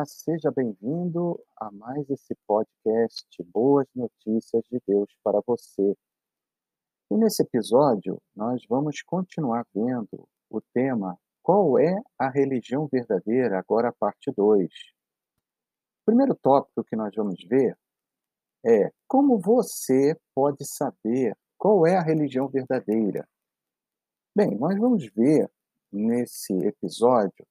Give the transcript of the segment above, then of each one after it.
Olá, seja bem-vindo a mais esse podcast Boas Notícias de Deus para você. E nesse episódio, nós vamos continuar vendo o tema Qual é a religião verdadeira? Agora, parte 2. O primeiro tópico que nós vamos ver é como você pode saber qual é a religião verdadeira. Bem, nós vamos ver nesse episódio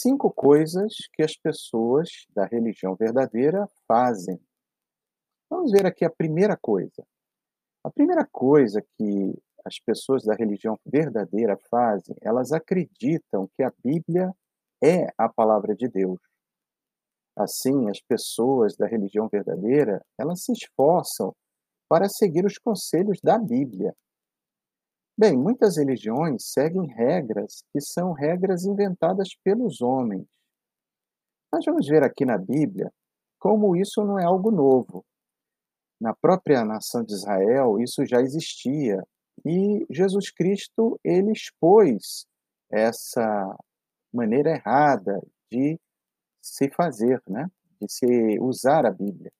cinco coisas que as pessoas da religião verdadeira fazem. Vamos ver aqui a primeira coisa. A primeira coisa que as pessoas da religião verdadeira fazem, elas acreditam que a Bíblia é a palavra de Deus. Assim, as pessoas da religião verdadeira, elas se esforçam para seguir os conselhos da Bíblia. Bem, muitas religiões seguem regras que são regras inventadas pelos homens. Nós vamos ver aqui na Bíblia como isso não é algo novo. Na própria nação de Israel, isso já existia e Jesus Cristo ele expôs essa maneira errada de se fazer, né? de se usar a Bíblia.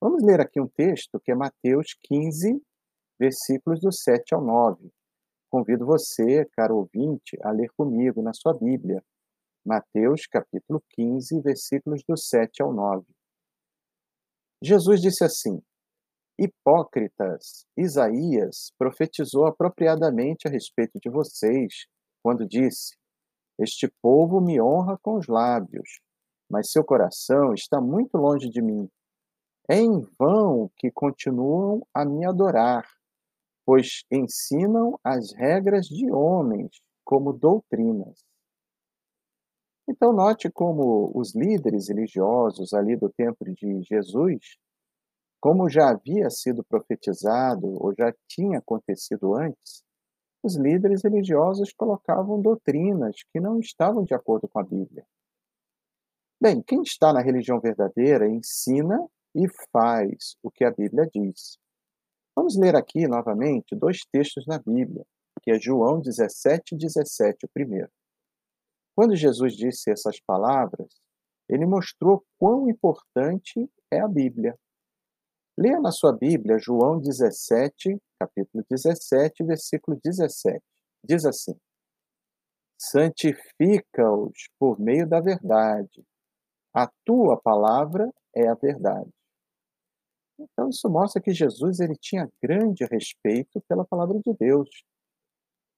Vamos ler aqui um texto que é Mateus 15, versículos do 7 ao 9. Convido você, caro ouvinte, a ler comigo na sua Bíblia, Mateus capítulo 15, versículos do 7 ao 9. Jesus disse assim: Hipócritas, Isaías profetizou apropriadamente a respeito de vocês, quando disse: Este povo me honra com os lábios, mas seu coração está muito longe de mim. É em vão que continuam a me adorar pois ensinam as regras de homens como doutrinas. Então, note como os líderes religiosos ali do tempo de Jesus, como já havia sido profetizado ou já tinha acontecido antes, os líderes religiosos colocavam doutrinas que não estavam de acordo com a Bíblia. Bem, quem está na religião verdadeira ensina e faz o que a Bíblia diz. Vamos ler aqui novamente dois textos na Bíblia, que é João 17 e 17, o primeiro. Quando Jesus disse essas palavras, ele mostrou quão importante é a Bíblia. Leia na sua Bíblia João 17, capítulo 17, versículo 17. Diz assim: Santifica-os por meio da verdade. A tua palavra é a verdade. Então isso mostra que Jesus ele tinha grande respeito pela palavra de Deus.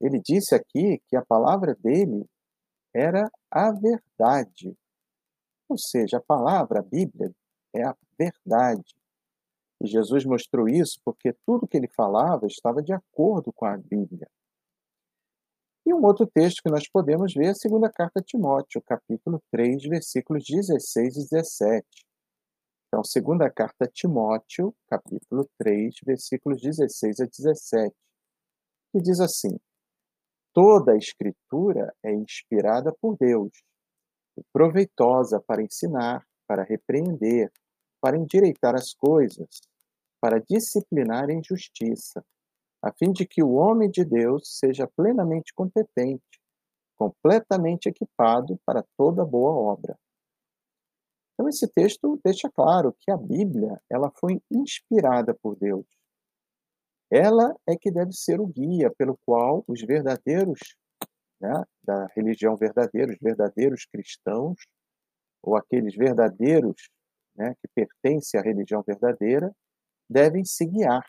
Ele disse aqui que a palavra dele era a verdade. Ou seja, a palavra, a Bíblia, é a verdade. E Jesus mostrou isso porque tudo que ele falava estava de acordo com a Bíblia. E um outro texto que nós podemos ver é a segunda carta a Timóteo, capítulo 3, versículos 16 e 17. Então, segunda carta a Timóteo, capítulo 3, versículos 16 a 17, que diz assim: Toda a escritura é inspirada por Deus e proveitosa para ensinar, para repreender, para endireitar as coisas, para disciplinar em justiça, a fim de que o homem de Deus seja plenamente competente, completamente equipado para toda boa obra. Então esse texto deixa claro que a Bíblia, ela foi inspirada por Deus. Ela é que deve ser o guia pelo qual os verdadeiros, né, da religião verdadeira, os verdadeiros cristãos, ou aqueles verdadeiros né, que pertencem à religião verdadeira, devem se guiar.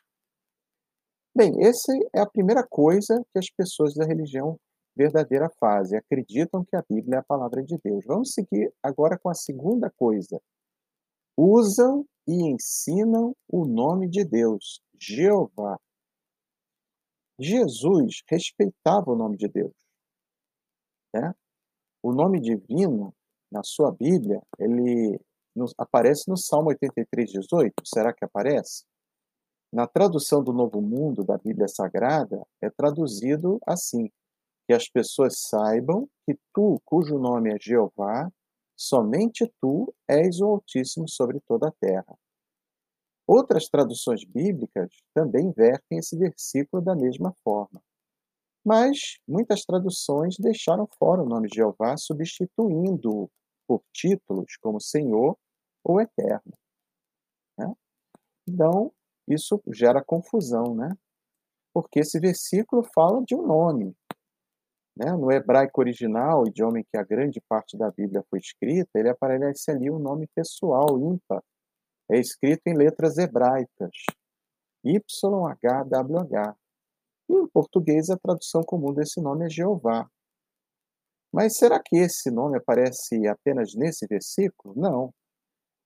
Bem, essa é a primeira coisa que as pessoas da religião verdadeira fase, acreditam que a Bíblia é a palavra de Deus. Vamos seguir agora com a segunda coisa. Usam e ensinam o nome de Deus, Jeová. Jesus respeitava o nome de Deus. Né? O nome divino, na sua Bíblia, ele aparece no Salmo 83, 18. Será que aparece? Na tradução do Novo Mundo da Bíblia Sagrada, é traduzido assim: que as pessoas saibam que tu, cujo nome é Jeová, somente tu és o Altíssimo sobre toda a terra. Outras traduções bíblicas também vertem esse versículo da mesma forma. Mas muitas traduções deixaram fora o nome Jeová, substituindo-o por títulos como Senhor ou Eterno. Né? Então, isso gera confusão, né? Porque esse versículo fala de um nome. Né? No hebraico original, idioma em que a grande parte da Bíblia foi escrita, ele aparece ali um nome pessoal, ímpar. É escrito em letras hebraicas. YHWH. E em português, a tradução comum desse nome é Jeová. Mas será que esse nome aparece apenas nesse versículo? Não.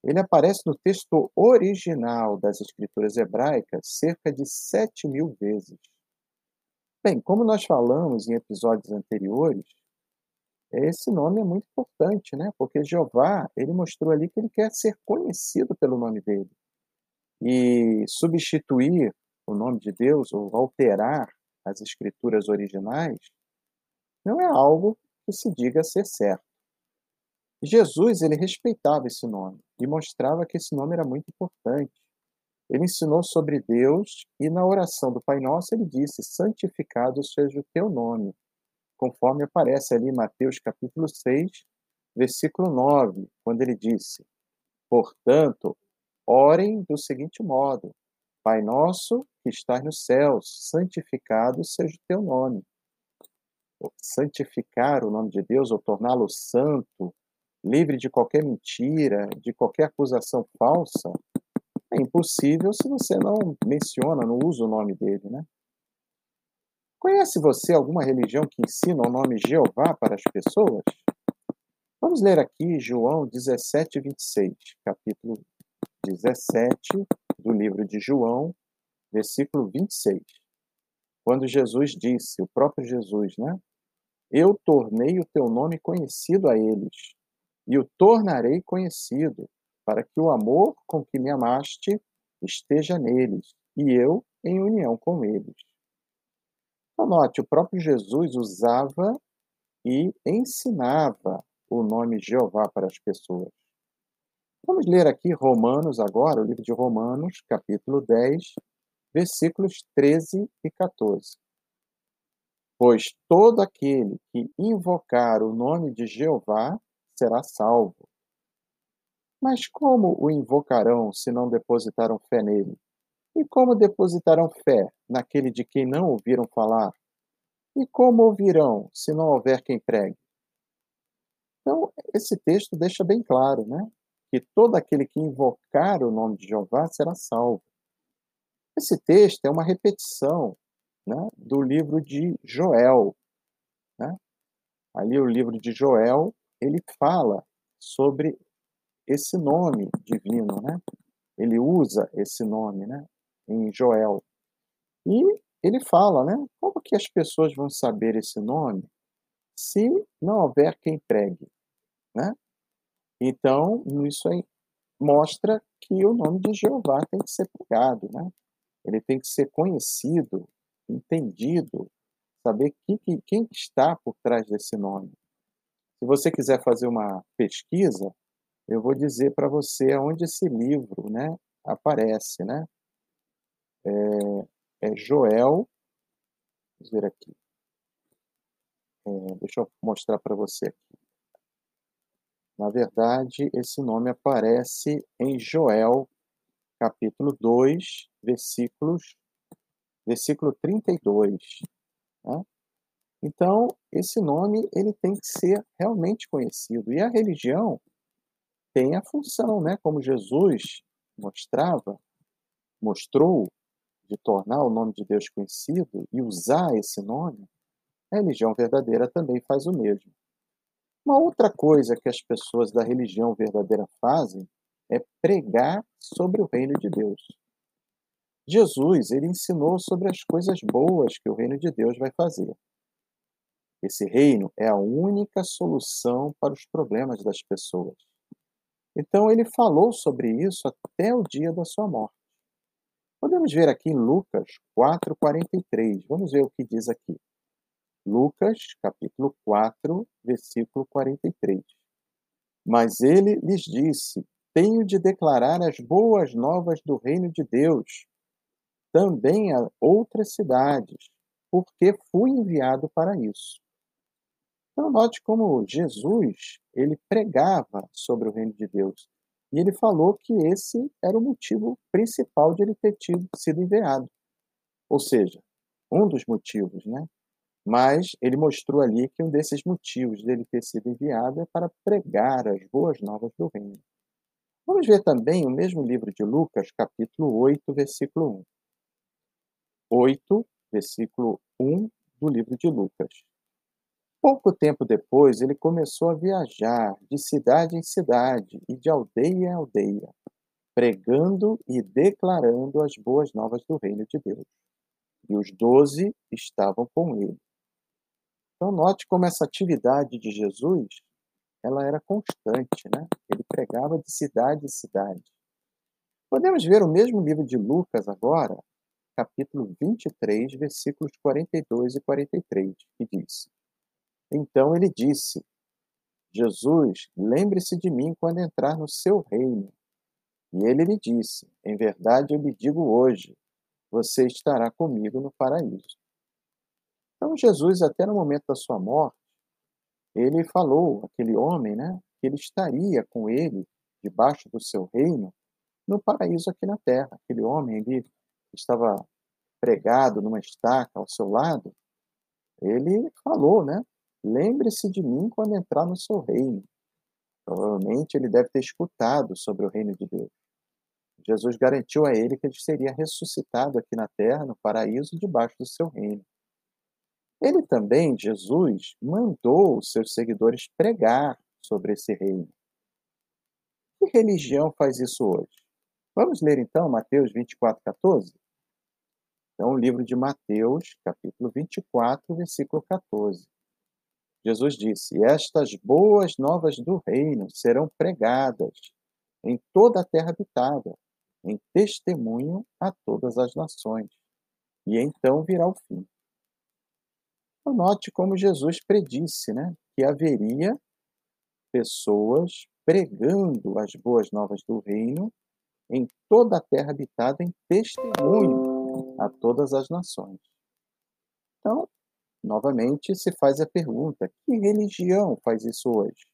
Ele aparece no texto original das escrituras hebraicas cerca de sete mil vezes. Bem, como nós falamos em episódios anteriores, esse nome é muito importante, né? Porque Jeová, ele mostrou ali que ele quer ser conhecido pelo nome dele. E substituir o nome de Deus ou alterar as escrituras originais não é algo que se diga ser certo. Jesus, ele respeitava esse nome e mostrava que esse nome era muito importante. Ele ensinou sobre Deus e na oração do Pai Nosso ele disse: "Santificado seja o teu nome", conforme aparece ali em Mateus capítulo 6, versículo 9, quando ele disse: "Portanto, orem do seguinte modo: Pai nosso que estás nos céus, santificado seja o teu nome. Santificar o nome de Deus ou torná-lo santo, livre de qualquer mentira, de qualquer acusação falsa, é impossível se você não menciona, não usa o nome dele, né? Conhece você alguma religião que ensina o nome Jeová para as pessoas? Vamos ler aqui João 17, 26, capítulo 17 do livro de João, versículo 26. Quando Jesus disse, o próprio Jesus, né? Eu tornei o teu nome conhecido a eles, e o tornarei conhecido, para que o amor com que me amaste esteja neles, e eu em união com eles. Então, note, o próprio Jesus usava e ensinava o nome Jeová para as pessoas. Vamos ler aqui Romanos agora, o livro de Romanos, capítulo 10, versículos 13 e 14. Pois todo aquele que invocar o nome de Jeová será salvo. Mas como o invocarão se não depositaram fé nele? E como depositarão fé naquele de quem não ouviram falar? E como ouvirão se não houver quem pregue? Então, esse texto deixa bem claro, né? que todo aquele que invocar o nome de Jeová será salvo. Esse texto é uma repetição né, do livro de Joel. Né? Ali o livro de Joel, ele fala sobre esse nome divino, né? Ele usa esse nome, né, em Joel. E ele fala, né, como que as pessoas vão saber esse nome se não houver quem pregue, né? Então, isso aí mostra que o nome de Jeová tem que ser pregado, né? Ele tem que ser conhecido, entendido, saber quem, quem está por trás desse nome. Se você quiser fazer uma pesquisa, eu vou dizer para você onde esse livro, né, aparece, né? É, é Joel, vamos ver aqui. É, deixa eu mostrar para você aqui. Na verdade, esse nome aparece em Joel, capítulo 2, versículos, versículo 32. Né? Então, esse nome ele tem que ser realmente conhecido. E a religião tem a função, né? como Jesus mostrava, mostrou, de tornar o nome de Deus conhecido e usar esse nome, a religião verdadeira também faz o mesmo. Uma outra coisa que as pessoas da religião verdadeira fazem é pregar sobre o reino de Deus. Jesus, ele ensinou sobre as coisas boas que o reino de Deus vai fazer. Esse reino é a única solução para os problemas das pessoas. Então ele falou sobre isso até o dia da sua morte. Podemos ver aqui em Lucas 4:43. Vamos ver o que diz aqui. Lucas, capítulo 4, versículo 43. Mas ele lhes disse: Tenho de declarar as boas novas do reino de Deus também a outras cidades, porque fui enviado para isso. Então note como Jesus, ele pregava sobre o reino de Deus. E ele falou que esse era o motivo principal de ele ter tido, sido enviado. Ou seja, um dos motivos, né? Mas ele mostrou ali que um desses motivos dele ter sido enviado é para pregar as boas novas do reino. Vamos ver também o mesmo livro de Lucas, capítulo 8, versículo 1. 8, versículo 1 do livro de Lucas. Pouco tempo depois, ele começou a viajar de cidade em cidade e de aldeia em aldeia, pregando e declarando as boas novas do reino de Deus. E os doze estavam com ele. Então, note como essa atividade de Jesus ela era constante, né? Ele pregava de cidade em cidade. Podemos ver o mesmo livro de Lucas agora, capítulo 23, versículos 42 e 43, que diz: então ele disse: Jesus, lembre-se de mim quando entrar no seu reino. E ele lhe disse: Em verdade eu lhe digo hoje, você estará comigo no paraíso. Então Jesus, até no momento da sua morte, ele falou aquele homem, né, que ele estaria com ele debaixo do seu reino no paraíso aqui na terra. Aquele homem ali estava pregado numa estaca ao seu lado, ele falou, né, Lembre-se de mim quando entrar no seu reino. Provavelmente ele deve ter escutado sobre o reino de Deus. Jesus garantiu a ele que ele seria ressuscitado aqui na terra, no paraíso, debaixo do seu reino. Ele também, Jesus, mandou os seus seguidores pregar sobre esse reino. Que religião faz isso hoje? Vamos ler então Mateus 24, 14? Então, o livro de Mateus, capítulo 24, versículo 14. Jesus disse: Estas boas novas do reino serão pregadas em toda a terra habitada, em testemunho a todas as nações. E então virá o fim. Então, note como Jesus predisse né, que haveria pessoas pregando as boas novas do reino em toda a terra habitada em testemunho a todas as nações. Então, Novamente se faz a pergunta: que religião faz isso hoje?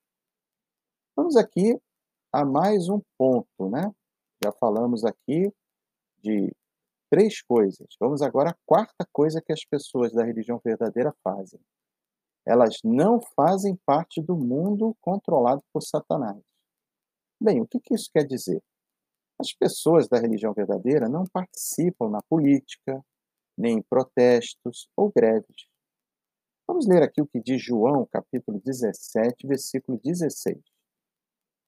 Vamos aqui a mais um ponto, né? Já falamos aqui de três coisas. Vamos agora à quarta coisa que as pessoas da religião verdadeira fazem. Elas não fazem parte do mundo controlado por Satanás. Bem, o que, que isso quer dizer? As pessoas da religião verdadeira não participam na política, nem em protestos ou greves. Vamos ler aqui o que diz João, capítulo 17, versículo 16.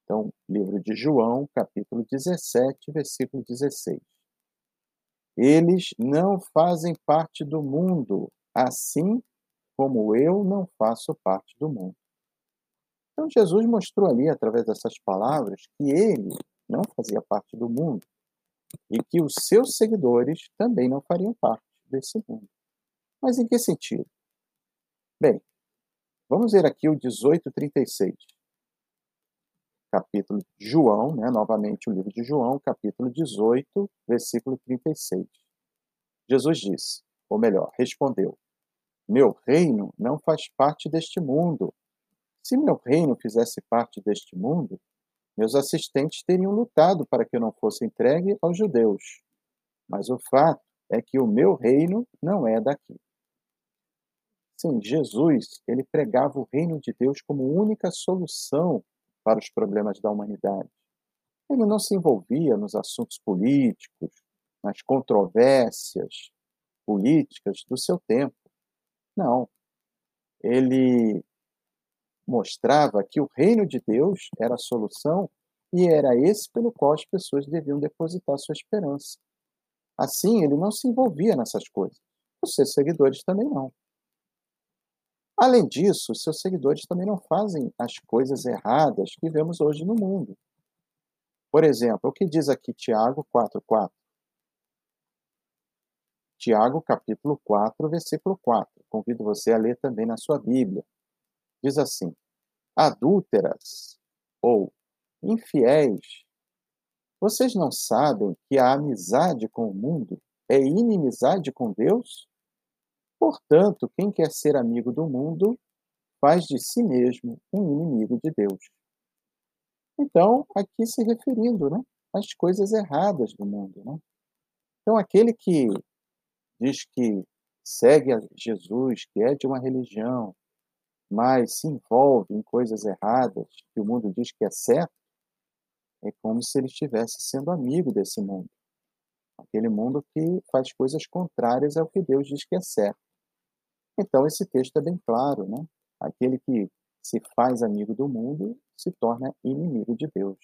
Então, livro de João, capítulo 17, versículo 16. Eles não fazem parte do mundo, assim como eu não faço parte do mundo. Então, Jesus mostrou ali, através dessas palavras, que ele não fazia parte do mundo e que os seus seguidores também não fariam parte desse mundo. Mas em que sentido? Bem, vamos ver aqui o 1836. Capítulo de João, né, novamente o livro de João, capítulo 18, versículo 36. Jesus disse, ou melhor, respondeu: Meu reino não faz parte deste mundo. Se meu reino fizesse parte deste mundo, meus assistentes teriam lutado para que eu não fosse entregue aos judeus. Mas o fato é que o meu reino não é daqui. Sim, Jesus, ele pregava o reino de Deus como única solução para os problemas da humanidade. Ele não se envolvia nos assuntos políticos, nas controvérsias políticas do seu tempo. Não. Ele mostrava que o reino de Deus era a solução e era esse pelo qual as pessoas deviam depositar sua esperança. Assim, ele não se envolvia nessas coisas. Os seus seguidores também não. Além disso, seus seguidores também não fazem as coisas erradas que vemos hoje no mundo. Por exemplo, o que diz aqui Tiago 4,4? Tiago, capítulo 4, versículo 4. Convido você a ler também na sua Bíblia. Diz assim: Adúlteras ou infiéis, vocês não sabem que a amizade com o mundo é inimizade com Deus? Portanto, quem quer ser amigo do mundo faz de si mesmo um inimigo de Deus. Então, aqui se referindo né, às coisas erradas do mundo. Né? Então, aquele que diz que segue a Jesus, que é de uma religião, mas se envolve em coisas erradas, que o mundo diz que é certo, é como se ele estivesse sendo amigo desse mundo. Aquele mundo que faz coisas contrárias ao que Deus diz que é certo. Então, esse texto é bem claro, né? Aquele que se faz amigo do mundo se torna inimigo de Deus.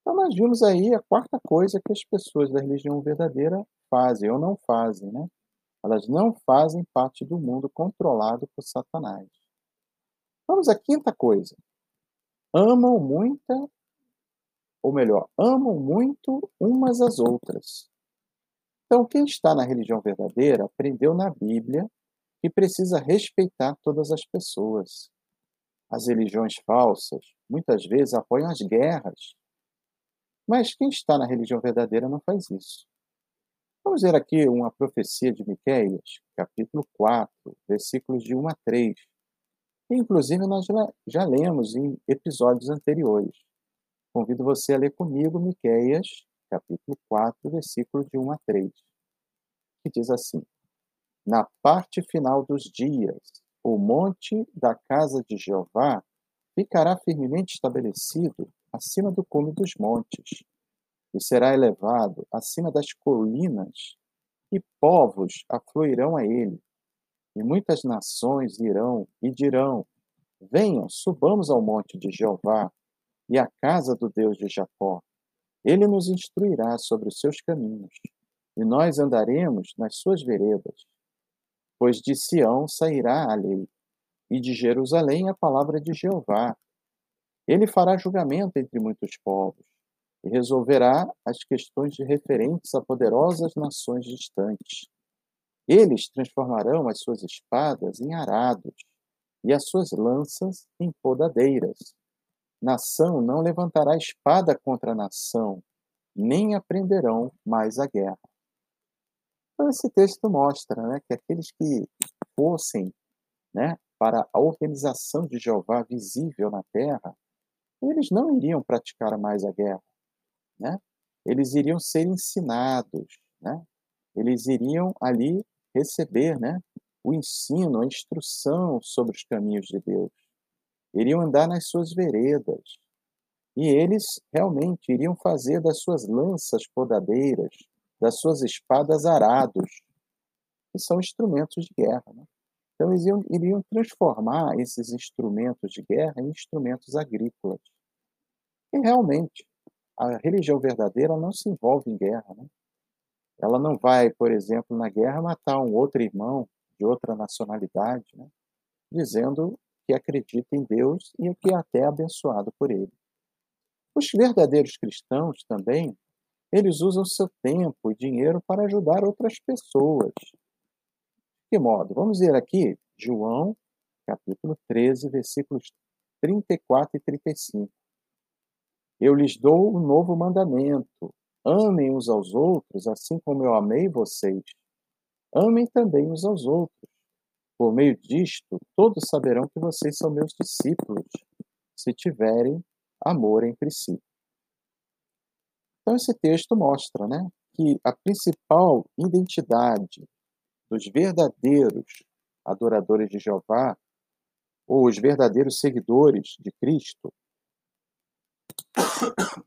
Então, nós vimos aí a quarta coisa que as pessoas da religião verdadeira fazem ou não fazem, né? Elas não fazem parte do mundo controlado por Satanás. Vamos à quinta coisa. Amam muita, ou melhor, amam muito umas às outras. Então, quem está na religião verdadeira aprendeu na Bíblia que precisa respeitar todas as pessoas. As religiões falsas muitas vezes apoiam as guerras. Mas quem está na religião verdadeira não faz isso. Vamos ver aqui uma profecia de Miqueias, capítulo 4, versículos de 1 a 3 que inclusive nós já lemos em episódios anteriores. Convido você a ler comigo Miqueias, capítulo 4, versículo de 1 a 3, que diz assim: Na parte final dos dias, o monte da casa de Jeová ficará firmemente estabelecido acima do cume dos montes, e será elevado acima das colinas, e povos afluirão a ele, e muitas nações irão e dirão: Venham, subamos ao monte de Jeová e à casa do Deus de Jacó. Ele nos instruirá sobre os seus caminhos, e nós andaremos nas suas veredas. Pois de Sião sairá a lei, e de Jerusalém a palavra de Jeová. Ele fará julgamento entre muitos povos, e resolverá as questões referentes a poderosas nações distantes. Eles transformarão as suas espadas em arados e as suas lanças em podadeiras. Nação não levantará espada contra nação, nem aprenderão mais a guerra. Então, esse texto mostra né, que aqueles que fossem né, para a organização de Jeová visível na terra, eles não iriam praticar mais a guerra. Né? Eles iriam ser ensinados, né? eles iriam ali receber né, o ensino, a instrução sobre os caminhos de Deus. Iriam andar nas suas veredas. E eles realmente iriam fazer das suas lanças podadeiras, das suas espadas arados, que são instrumentos de guerra. Né? Então, eles iriam, iriam transformar esses instrumentos de guerra em instrumentos agrícolas. E realmente, a religião verdadeira não se envolve em guerra. Né? Ela não vai, por exemplo, na guerra matar um outro irmão de outra nacionalidade, né? dizendo que acredita em Deus e que é até abençoado por ele. Os verdadeiros cristãos também, eles usam seu tempo e dinheiro para ajudar outras pessoas. De que modo? Vamos ver aqui João, capítulo 13, versículos 34 e 35. Eu lhes dou um novo mandamento: Amem uns aos outros, assim como eu amei vocês. Amem também uns aos outros. Por meio disto, todos saberão que vocês são meus discípulos, se tiverem amor entre si. Então, esse texto mostra né, que a principal identidade dos verdadeiros adoradores de Jeová, ou os verdadeiros seguidores de Cristo,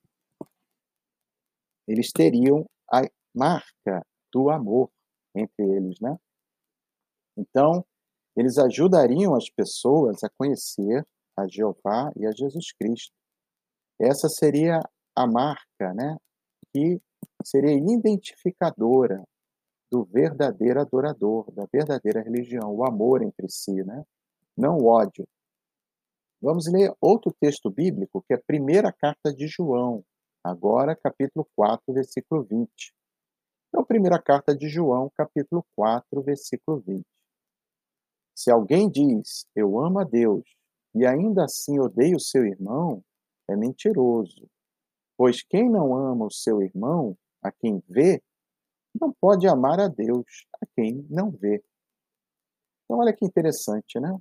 eles teriam a marca do amor entre eles, né? Então, eles ajudariam as pessoas a conhecer a Jeová e a Jesus Cristo. Essa seria a marca, né, que seria identificadora do verdadeiro adorador, da verdadeira religião, o amor entre si, né? Não o ódio. Vamos ler outro texto bíblico, que é a primeira carta de João, Agora, capítulo 4, versículo 20. É a primeira carta de João, capítulo 4, versículo 20. Se alguém diz, eu amo a Deus, e ainda assim odeia o seu irmão, é mentiroso. Pois quem não ama o seu irmão, a quem vê, não pode amar a Deus, a quem não vê. Então, olha que interessante, né?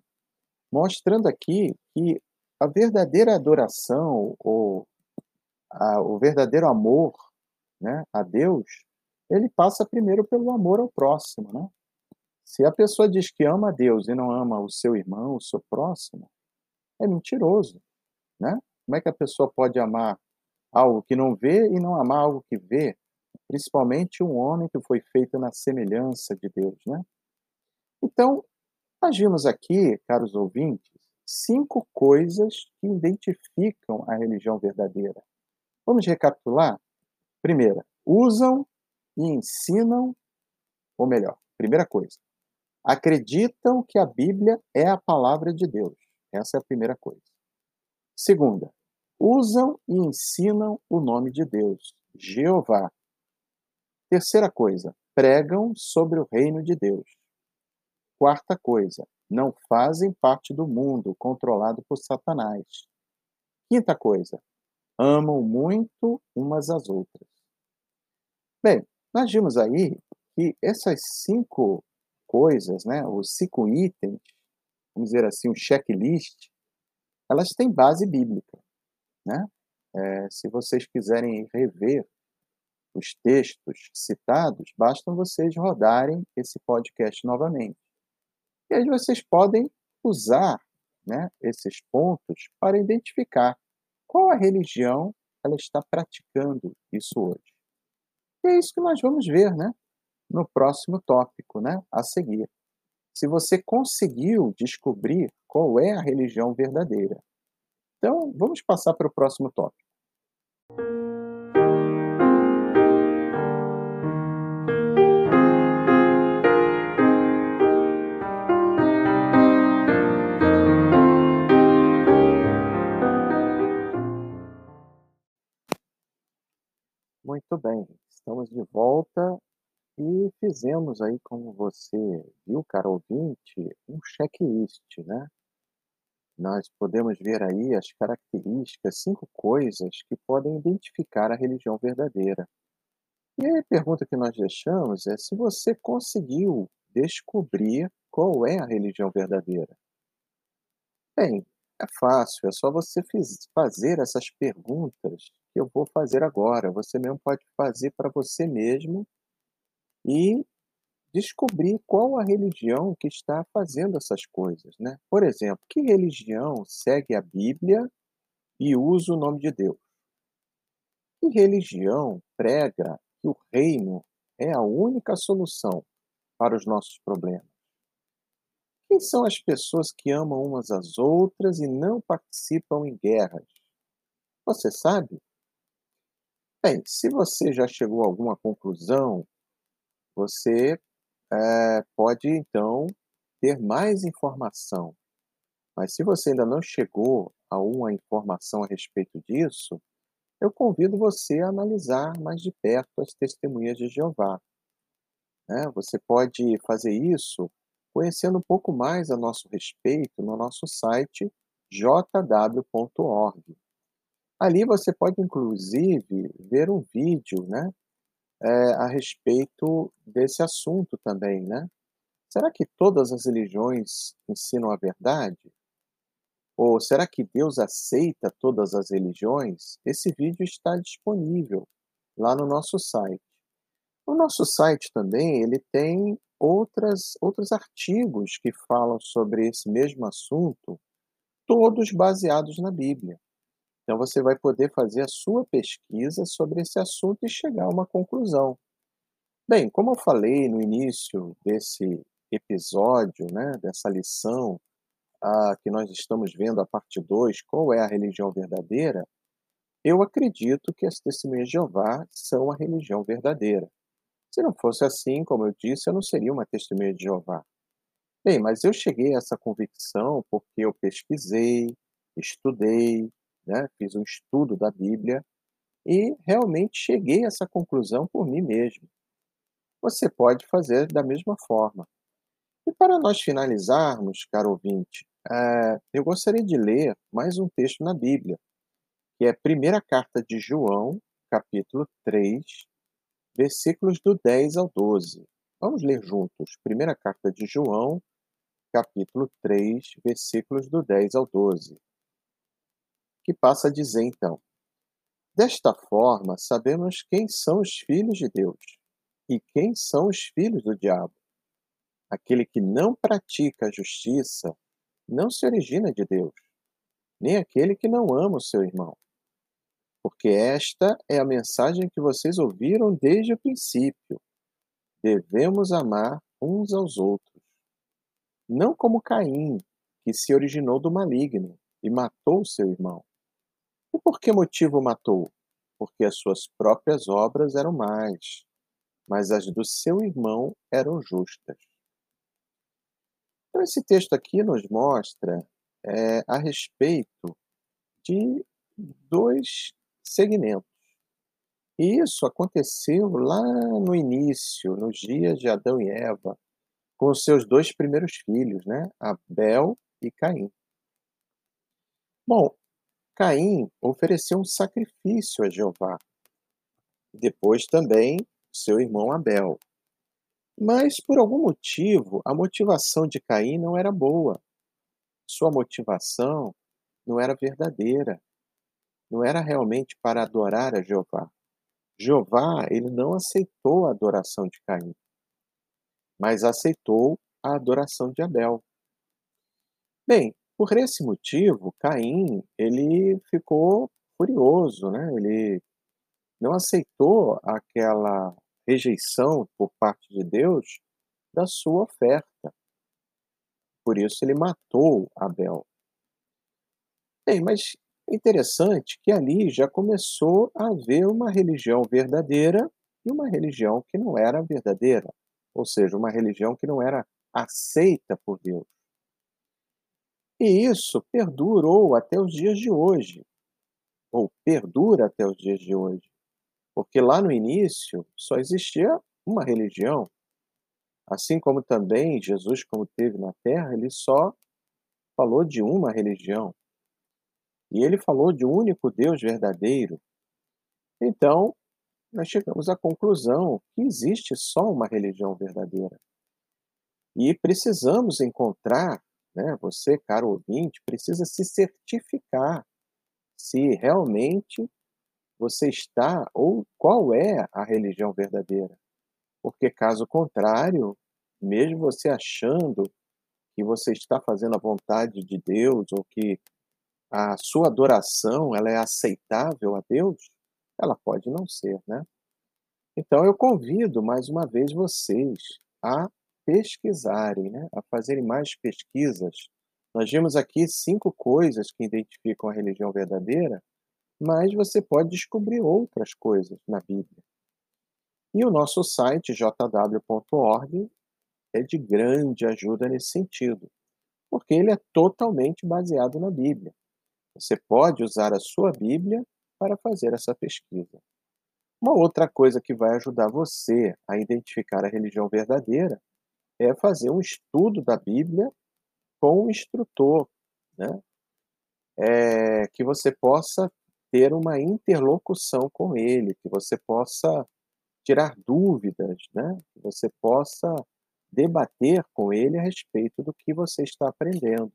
mostrando aqui que a verdadeira adoração ou a o verdadeiro amor, né, a Deus, ele passa primeiro pelo amor ao próximo, né. Se a pessoa diz que ama a Deus e não ama o seu irmão, o seu próximo, é mentiroso, né. Como é que a pessoa pode amar algo que não vê e não amar algo que vê? Principalmente um homem que foi feito na semelhança de Deus, né. Então, nós vimos aqui, caros ouvintes, 5 coisas que identificam a religião verdadeira. Vamos recapitular? Primeira, usam e ensinam ou melhor, primeira coisa, acreditam que a Bíblia é a palavra de Deus. Essa é a primeira coisa. Segunda, usam e ensinam o nome de Deus, Jeová. Terceira coisa, pregam sobre o reino de Deus. Quarta coisa, não fazem parte do mundo controlado por Satanás. Quinta coisa, amam muito umas às outras. Bem, nós vimos aí que essas cinco coisas, né, os cinco itens, vamos dizer assim, um checklist, elas têm base bíblica, né? É, se vocês quiserem rever os textos citados, basta vocês rodarem esse podcast novamente. E aí vocês podem usar né, esses pontos para identificar qual a religião ela está praticando isso hoje. E é isso que nós vamos ver né, no próximo tópico né, a seguir. Se você conseguiu descobrir qual é a religião verdadeira. Então, vamos passar para o próximo tópico. Muito bem, estamos de volta e fizemos aí, como você viu, cara ouvinte, um checklist, né? Nós podemos ver aí as características, cinco coisas que podem identificar a religião verdadeira. E a pergunta que nós deixamos é se você conseguiu descobrir qual é a religião verdadeira. Bem, é fácil, é só você fazer essas perguntas que eu vou fazer agora. Você mesmo pode fazer para você mesmo e descobrir qual a religião que está fazendo essas coisas, né. Por exemplo, que religião segue a Bíblia e usa o nome de Deus? Que religião prega que o reino é a única solução para os nossos problemas? Quem são as pessoas que amam umas às outras e não participam em guerras? Você sabe? Bem, se você já chegou a alguma conclusão, você eh, pode então ter mais informação. Mas se você ainda não chegou a uma informação a respeito disso, eu convido você a analisar mais de perto as testemunhas de Jeová. Né? Você pode fazer isso conhecendo um pouco mais a nosso respeito no nosso site jw.org. Ali você pode, inclusive, ver um vídeo né, é, a respeito desse assunto também. Né? Será que todas as religiões ensinam a verdade? Ou será que Deus aceita todas as religiões? Esse vídeo está disponível lá no nosso site. O nosso site também ele tem outras, outros artigos que falam sobre esse mesmo assunto, todos baseados na Bíblia. Então você vai poder fazer a sua pesquisa sobre esse assunto e chegar a uma conclusão. Bem, como eu falei no início desse episódio, né, dessa lição, que nós estamos vendo a parte 2, qual é a religião verdadeira, eu acredito que as testemunhas de Jeová são a religião verdadeira. Se não fosse assim, como eu disse, eu não seria uma testemunha de Jeová. Bem, mas eu cheguei a essa convicção porque eu pesquisei, estudei, né, fiz um estudo da Bíblia e realmente cheguei a essa conclusão por mim mesmo. Você pode fazer da mesma forma. E para nós finalizarmos, caro ouvinte, é, eu gostaria de ler mais um texto na Bíblia, que é a primeira carta de João, capítulo 3, versículos do 10 ao 12. Vamos ler juntos. Primeira carta de João, capítulo 3, versículos do 10 ao 12, que passa a dizer então: Desta forma, sabemos quem são os filhos de Deus e quem são os filhos do diabo. Aquele que não pratica a justiça não se origina de Deus, nem aquele que não ama o seu irmão. Porque esta é a mensagem que vocês ouviram desde o princípio. Devemos amar uns aos outros. Não como Caim, que se originou do maligno e matou seu irmão. E por que motivo matou? Porque as suas próprias obras eram más, mas as do seu irmão eram justas. Então, esse texto aqui nos mostra é, a respeito de dois segmentos. E isso aconteceu lá no início, nos dias de Adão e Eva, com os seus dois primeiros filhos, né? Abel e Caim. Bom, Caim ofereceu um sacrifício a Jeová. Depois também seu irmão Abel. Mas, por algum motivo, a motivação de Caim não era boa. Sua motivação não era verdadeira. Não era realmente para adorar a Jeová. Jeová, ele não aceitou a adoração de Caim, mas aceitou a adoração de Abel. Bem, por esse motivo, Caim, ele ficou furioso, né? Ele não aceitou aquela rejeição por parte de Deus da sua oferta. Por isso ele matou Abel. Bem, mas interessante que ali já começou a haver uma religião verdadeira e uma religião que não era verdadeira, ou seja, uma religião que não era aceita por Deus. E isso perdurou até os dias de hoje, ou perdura até os dias de hoje, porque lá no início só existia uma religião. Assim como também Jesus, como teve na terra, ele só falou de uma religião. E ele falou de um único Deus verdadeiro. Então, nós chegamos à conclusão que existe só uma religião verdadeira. E precisamos encontrar né, você, caro ouvinte, precisa se certificar se realmente você está ou qual é a religião verdadeira. Porque caso contrário, mesmo você achando que você está fazendo a vontade de Deus ou que a sua adoração ela é aceitável a Deus, ela pode não ser, né? Então eu convido mais uma vez vocês a pesquisarem, né, a fazerem mais pesquisas. Nós vimos aqui cinco coisas que identificam a religião verdadeira, mas você pode descobrir outras coisas na Bíblia. E o nosso site, jw.org, é de grande ajuda nesse sentido, porque ele é totalmente baseado na Bíblia. Você pode usar a sua Bíblia para fazer essa pesquisa. Uma outra coisa que vai ajudar você a identificar a religião verdadeira é fazer um estudo da Bíblia com um instrutor, né? É, que você possa ter uma interlocução com ele, que você possa tirar dúvidas, né? que você possa debater com ele a respeito do que você está aprendendo.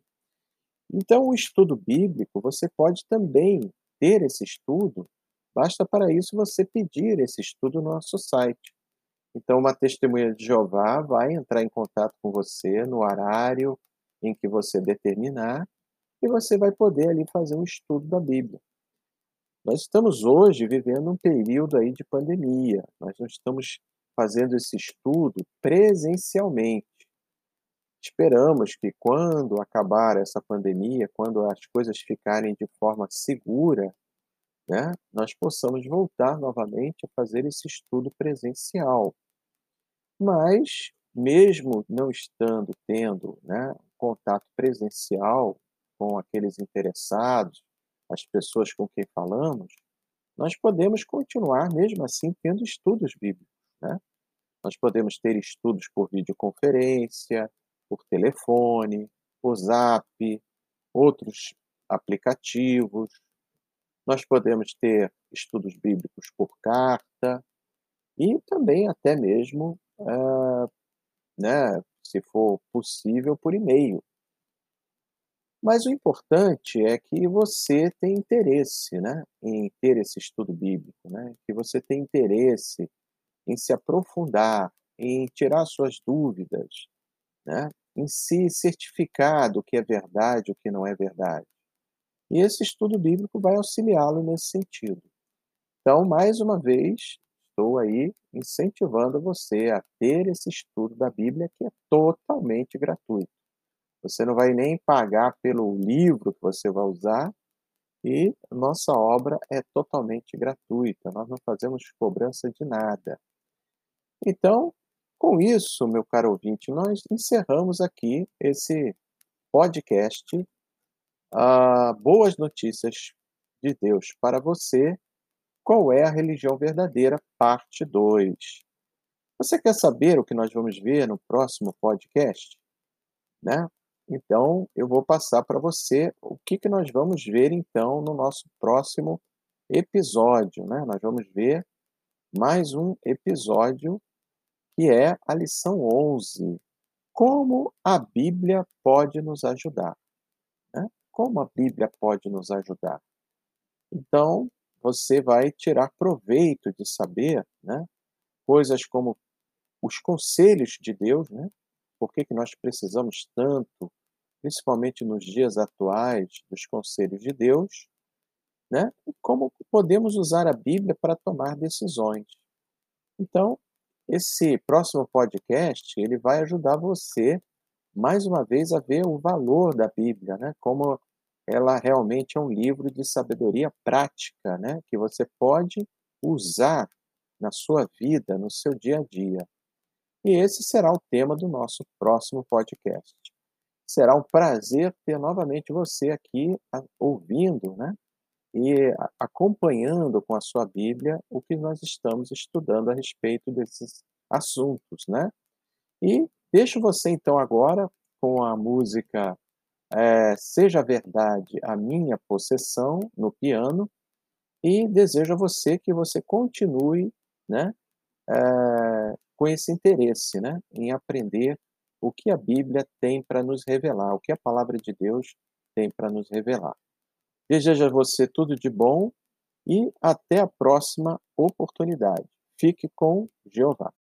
Então, o estudo bíblico, você pode também ter esse estudo, basta para isso você pedir esse estudo no nosso site. Então, uma testemunha de Jeová vai entrar em contato com você no horário em que você determinar e você vai poder ali fazer um estudo da Bíblia. Nós estamos hoje vivendo um período aí de pandemia. Nós não estamos fazendo esse estudo presencialmente. Esperamos que quando acabar essa pandemia, quando as coisas ficarem de forma segura, né, nós possamos voltar novamente a fazer esse estudo presencial. Mas, mesmo não estando tendo né, contato presencial com aqueles interessados, as pessoas com quem falamos, nós podemos continuar, mesmo assim, tendo estudos bíblicos. Né? Nós podemos ter estudos por videoconferência, por telefone, por zap, outros aplicativos. Nós podemos ter estudos bíblicos por carta e também até mesmo uh, né, se for possível, por e-mail. Mas o importante é que você tem interesse, né, em ter esse estudo bíblico, né, que você tem interesse em se aprofundar, em tirar suas dúvidas, né, em se certificar do que é verdade, o que não é verdade. E esse estudo bíblico vai auxiliá-lo nesse sentido. Então, mais uma vez, estou aí incentivando você a ter esse estudo da Bíblia que é totalmente gratuito. Você não vai nem pagar pelo livro que você vai usar e nossa obra é totalmente gratuita. Nós não fazemos cobrança de nada. Então, com isso, meu caro ouvinte, nós encerramos aqui esse podcast uh, Boas Notícias de Deus para você. Qual é a religião verdadeira? Parte 2. Você quer saber o que nós vamos ver no próximo podcast? Né? Então, eu vou passar para você o que, que nós vamos ver, então, no nosso próximo episódio. Né? Nós vamos ver mais um episódio que é a lição 11. Como a Bíblia pode nos ajudar? Como a Bíblia pode nos ajudar? Então, você vai tirar proveito de saber né, coisas como os conselhos de Deus, né? Por que, que nós precisamos tanto principalmente nos dias atuais, dos conselhos de Deus, né? E como podemos usar a Bíblia para tomar decisões. Então, esse próximo podcast, ele vai ajudar você mais uma vez a ver o valor da Bíblia, né? Como ela realmente é um livro de sabedoria prática, né? Que você pode usar na sua vida, no seu dia a dia. E esse será o tema do nosso próximo podcast. Será um prazer ter novamente você aqui ouvindo, né? E acompanhando com a sua Bíblia o que nós estamos estudando a respeito desses assuntos, né? E deixo você então agora com a música é, Seja Verdade a Minha Possessão no piano e desejo a você que você continue, né? É, com esse interesse, né? Em aprender o que a Bíblia tem para nos revelar, o que a palavra de Deus tem para nos revelar. Desejo a você tudo de bom e até a próxima oportunidade. Fique com Jeová.